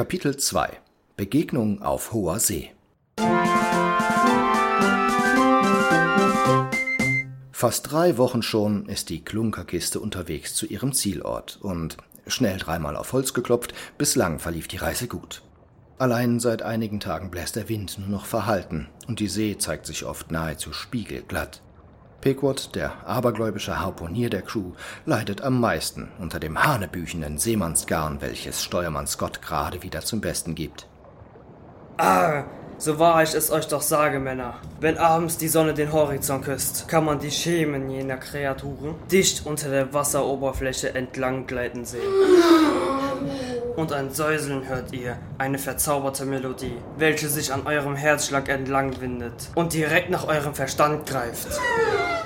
Kapitel 2 Begegnung auf hoher See Fast drei Wochen schon ist die Klunkerkiste unterwegs zu ihrem Zielort und schnell dreimal auf Holz geklopft, bislang verlief die Reise gut. Allein seit einigen Tagen bläst der Wind nur noch verhalten und die See zeigt sich oft nahezu spiegelglatt. Pequod, der abergläubische Harpunier der Crew, leidet am meisten unter dem hanebüchenden Seemannsgarn, welches Steuermann Scott gerade wieder zum Besten gibt. Ah, so wahr ich es euch doch sage, Männer. Wenn abends die Sonne den Horizont küsst, kann man die Schemen jener Kreaturen dicht unter der Wasseroberfläche entlang gleiten sehen. Und ein Säuseln hört ihr, eine verzauberte Melodie, welche sich an eurem Herzschlag entlang windet und direkt nach eurem Verstand greift.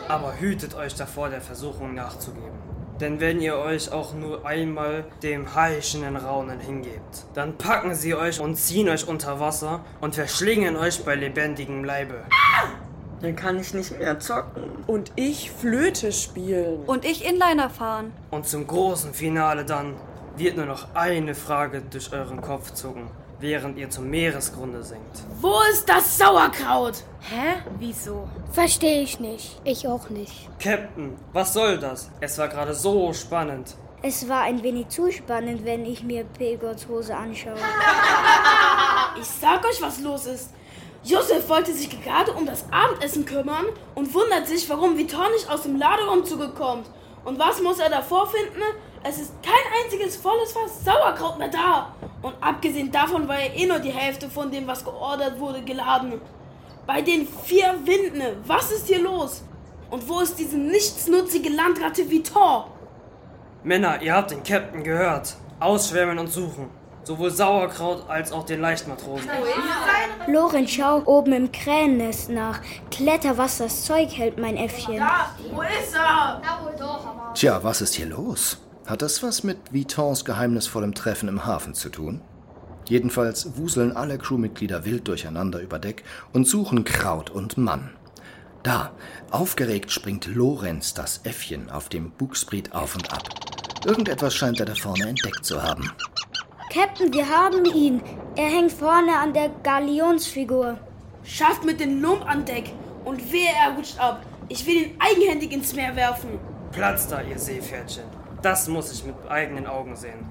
Aber hütet euch davor, der Versuchung nachzugeben. Denn wenn ihr euch auch nur einmal dem heischenden Raunen hingebt, dann packen sie euch und ziehen euch unter Wasser und verschlingen euch bei lebendigem Leibe. Dann kann ich nicht mehr zocken. Und ich Flöte spielen. Und ich Inliner fahren. Und zum großen Finale dann wird nur noch eine Frage durch euren Kopf zucken, während ihr zum Meeresgrunde sinkt. Wo ist das Sauerkraut? Hä? Wieso? Verstehe ich nicht. Ich auch nicht. Captain, was soll das? Es war gerade so spannend. Es war ein wenig zu spannend, wenn ich mir Pegots Hose anschaue. Ich sag euch, was los ist. Josef wollte sich gerade um das Abendessen kümmern und wundert sich, warum Vitor nicht aus dem Ladeumzug kommt. Und was muss er davor finden? Es ist kein einziges volles Fass Sauerkraut mehr da. Und abgesehen davon war ja eh nur die Hälfte von dem, was geordert wurde, geladen. Bei den vier Winden, was ist hier los? Und wo ist diese nichtsnutzige Landratte Vitor? Männer, ihr habt den Captain gehört. Ausschwärmen und suchen. Sowohl Sauerkraut als auch den Leichtmatrosen. Lorenz, schau oben im Krähennest nach. Kletter, was das Zeug hält, mein Äffchen. Wo ist er? Tja, was ist hier los? Hat das was mit Vitons geheimnisvollem Treffen im Hafen zu tun? Jedenfalls wuseln alle Crewmitglieder wild durcheinander über Deck und suchen Kraut und Mann. Da, aufgeregt springt Lorenz, das Äffchen, auf dem Bugspriet auf und ab. Irgendetwas scheint er da vorne entdeckt zu haben. Captain, wir haben ihn. Er hängt vorne an der Galionsfigur. Schafft mit dem Lump an Deck und wehe, er rutscht ab. Ich will ihn eigenhändig ins Meer werfen. Platz da, ihr Seepferdchen. Das muss ich mit eigenen Augen sehen.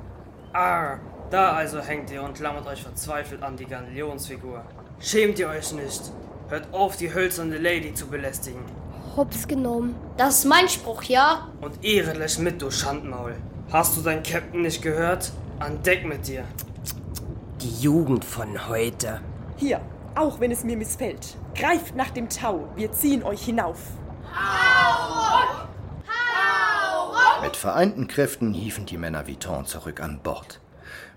Ah, da also hängt ihr und klammert euch verzweifelt an die Galionsfigur. Schämt ihr euch nicht? Hört auf, die hölzerne Lady zu belästigen. Hops genommen. Das ist mein Spruch, ja? Und Ehre lässt mit, du Schandmaul. Hast du deinen Captain nicht gehört? An Deck mit dir. Die Jugend von heute. Hier, auch wenn es mir missfällt. Greift nach dem Tau, wir ziehen euch hinauf. Mit vereinten Kräften hieven die Männer Viton zurück an Bord.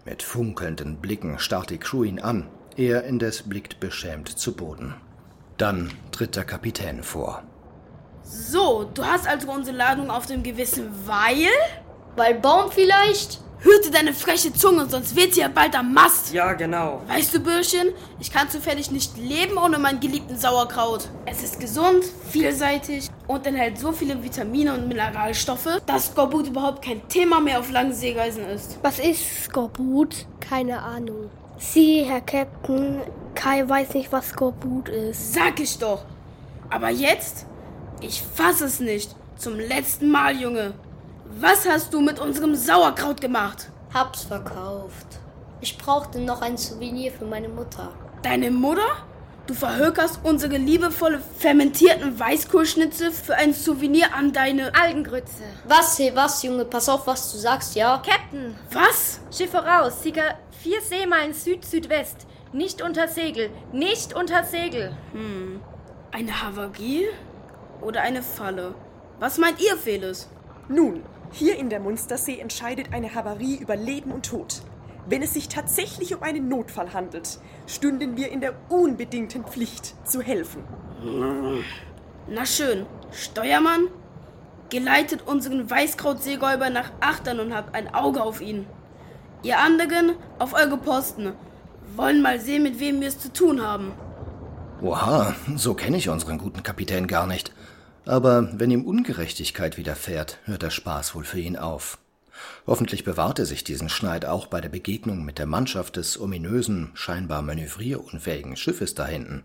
Mit funkelnden Blicken starrt die Crew ihn an. Er indes blickt beschämt zu Boden. Dann tritt der Kapitän vor. So, du hast also unsere Ladung auf dem Gewissen, weil? Weil Baum vielleicht? Hüte deine freche Zunge, sonst wird sie ja bald am Mast. Ja, genau. Weißt du, Bürschchen, ich kann zufällig nicht leben ohne meinen geliebten Sauerkraut. Es ist gesund, vielseitig und enthält so viele Vitamine und Mineralstoffe, dass Skorbut überhaupt kein Thema mehr auf langen Seereisen ist. Was ist Skorbut? Keine Ahnung. Sie, Herr Captain, Kai weiß nicht, was Skorbut ist. Sag ich doch. Aber jetzt? Ich fass es nicht. Zum letzten Mal, Junge. Was hast du mit unserem Sauerkraut gemacht? Hab's verkauft. Ich brauchte noch ein Souvenir für meine Mutter. Deine Mutter? Du verhökerst unsere liebevolle fermentierten Weißkohlschnitzel für ein Souvenir an deine Algengrütze. Was, hey, was, Junge? Pass auf, was du sagst, ja? Captain, Was? Schiff voraus, Sieger vier Seemeilen Süd-Südwest. Nicht unter Segel, nicht unter Segel. Eine Havarie? Oder eine Falle? Was meint ihr, Felis? Nun, hier in der Munstersee entscheidet eine Havarie über Leben und Tod. Wenn es sich tatsächlich um einen Notfall handelt, stünden wir in der unbedingten Pflicht zu helfen. Na schön, Steuermann, geleitet unseren Weißkrautseeräuber nach Achtern und habt ein Auge auf ihn. Ihr anderen auf eure Posten. Wollen mal sehen, mit wem wir es zu tun haben. Oha, so kenne ich unseren guten Kapitän gar nicht. Aber wenn ihm Ungerechtigkeit widerfährt, hört der Spaß wohl für ihn auf. Hoffentlich bewahrte sich diesen Schneid auch bei der Begegnung mit der Mannschaft des ominösen, scheinbar manövrierunfähigen Schiffes da hinten.